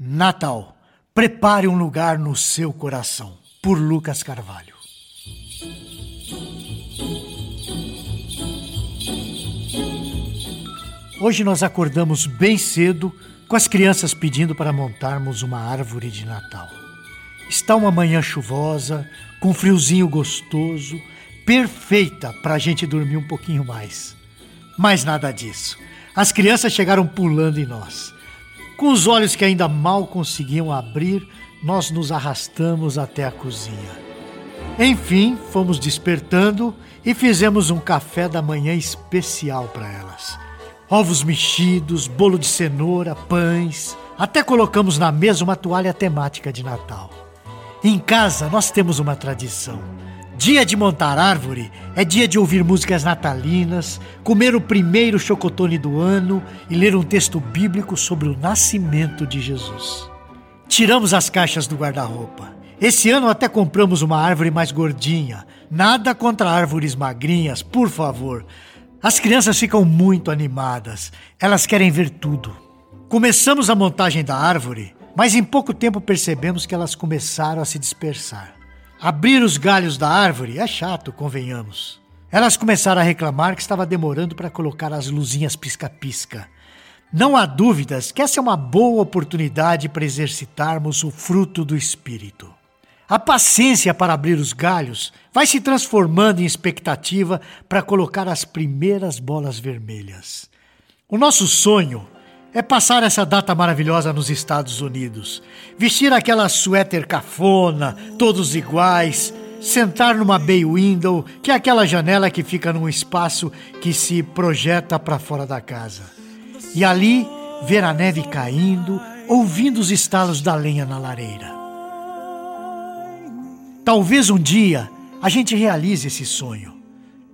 Natal. Prepare um lugar no seu coração. Por Lucas Carvalho. Hoje nós acordamos bem cedo com as crianças pedindo para montarmos uma árvore de Natal. Está uma manhã chuvosa, com friozinho gostoso, perfeita para a gente dormir um pouquinho mais. Mas nada disso. As crianças chegaram pulando em nós. Com os olhos que ainda mal conseguiam abrir, nós nos arrastamos até a cozinha. Enfim, fomos despertando e fizemos um café da manhã especial para elas. Ovos mexidos, bolo de cenoura, pães. Até colocamos na mesa uma toalha temática de Natal. Em casa, nós temos uma tradição. Dia de montar árvore é dia de ouvir músicas natalinas, comer o primeiro chocotone do ano e ler um texto bíblico sobre o nascimento de Jesus. Tiramos as caixas do guarda-roupa. Esse ano até compramos uma árvore mais gordinha. Nada contra árvores magrinhas, por favor. As crianças ficam muito animadas. Elas querem ver tudo. Começamos a montagem da árvore, mas em pouco tempo percebemos que elas começaram a se dispersar. Abrir os galhos da árvore é chato, convenhamos. Elas começaram a reclamar que estava demorando para colocar as luzinhas pisca-pisca. Não há dúvidas que essa é uma boa oportunidade para exercitarmos o fruto do espírito. A paciência para abrir os galhos vai se transformando em expectativa para colocar as primeiras bolas vermelhas. O nosso sonho é passar essa data maravilhosa nos Estados Unidos. Vestir aquela suéter cafona, todos iguais, sentar numa bay window, que é aquela janela que fica num espaço que se projeta para fora da casa. E ali ver a neve caindo, ouvindo os estalos da lenha na lareira. Talvez um dia a gente realize esse sonho.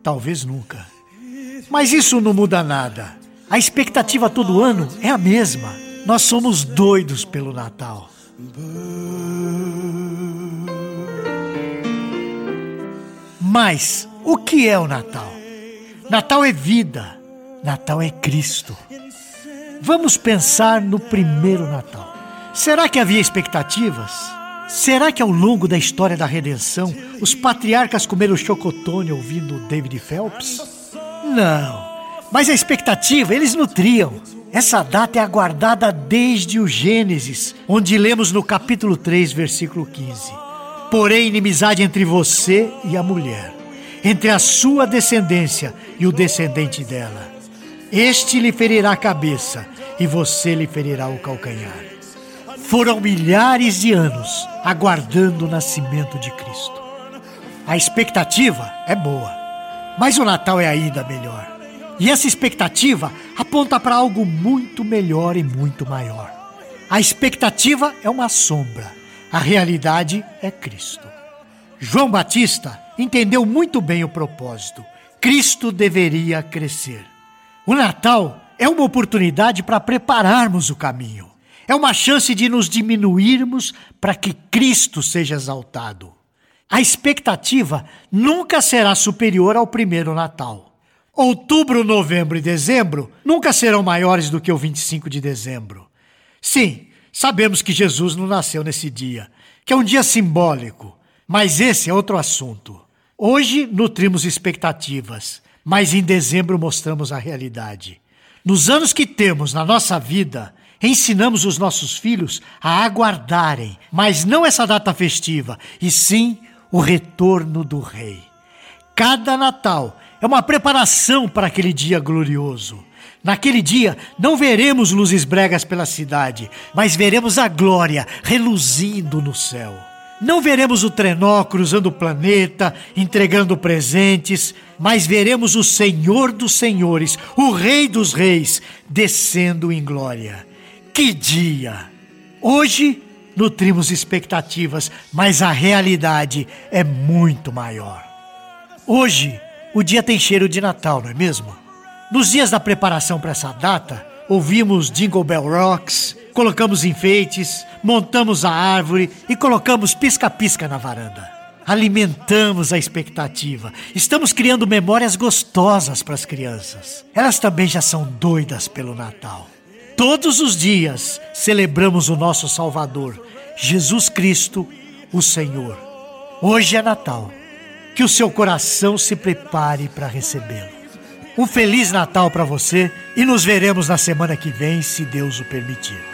Talvez nunca. Mas isso não muda nada. A expectativa todo ano é a mesma. Nós somos doidos pelo Natal. Mas o que é o Natal? Natal é vida. Natal é Cristo. Vamos pensar no primeiro Natal. Será que havia expectativas? Será que ao longo da história da redenção os patriarcas comeram chocotone ouvindo David Phelps? Não. Mas a expectativa eles nutriam. Essa data é aguardada desde o Gênesis, onde lemos no capítulo 3, versículo 15: Porém, inimizade entre você e a mulher, entre a sua descendência e o descendente dela. Este lhe ferirá a cabeça e você lhe ferirá o calcanhar. Foram milhares de anos aguardando o nascimento de Cristo. A expectativa é boa, mas o Natal é ainda melhor. E essa expectativa aponta para algo muito melhor e muito maior. A expectativa é uma sombra, a realidade é Cristo. João Batista entendeu muito bem o propósito. Cristo deveria crescer. O Natal é uma oportunidade para prepararmos o caminho. É uma chance de nos diminuirmos para que Cristo seja exaltado. A expectativa nunca será superior ao primeiro Natal. Outubro, novembro e dezembro nunca serão maiores do que o 25 de dezembro. Sim, sabemos que Jesus não nasceu nesse dia, que é um dia simbólico, mas esse é outro assunto. Hoje nutrimos expectativas, mas em dezembro mostramos a realidade. Nos anos que temos na nossa vida, ensinamos os nossos filhos a aguardarem, mas não essa data festiva, e sim o retorno do Rei. Cada Natal é uma preparação para aquele dia glorioso. Naquele dia não veremos luzes bregas pela cidade, mas veremos a glória reluzindo no céu. Não veremos o trenó cruzando o planeta, entregando presentes, mas veremos o Senhor dos Senhores, o Rei dos Reis, descendo em glória. Que dia! Hoje nutrimos expectativas, mas a realidade é muito maior. Hoje o dia tem cheiro de Natal, não é mesmo? Nos dias da preparação para essa data, ouvimos Jingle Bell Rocks, colocamos enfeites, montamos a árvore e colocamos pisca-pisca na varanda. Alimentamos a expectativa. Estamos criando memórias gostosas para as crianças. Elas também já são doidas pelo Natal. Todos os dias celebramos o nosso Salvador, Jesus Cristo, o Senhor. Hoje é Natal. Que o seu coração se prepare para recebê-lo. Um feliz Natal para você e nos veremos na semana que vem, se Deus o permitir.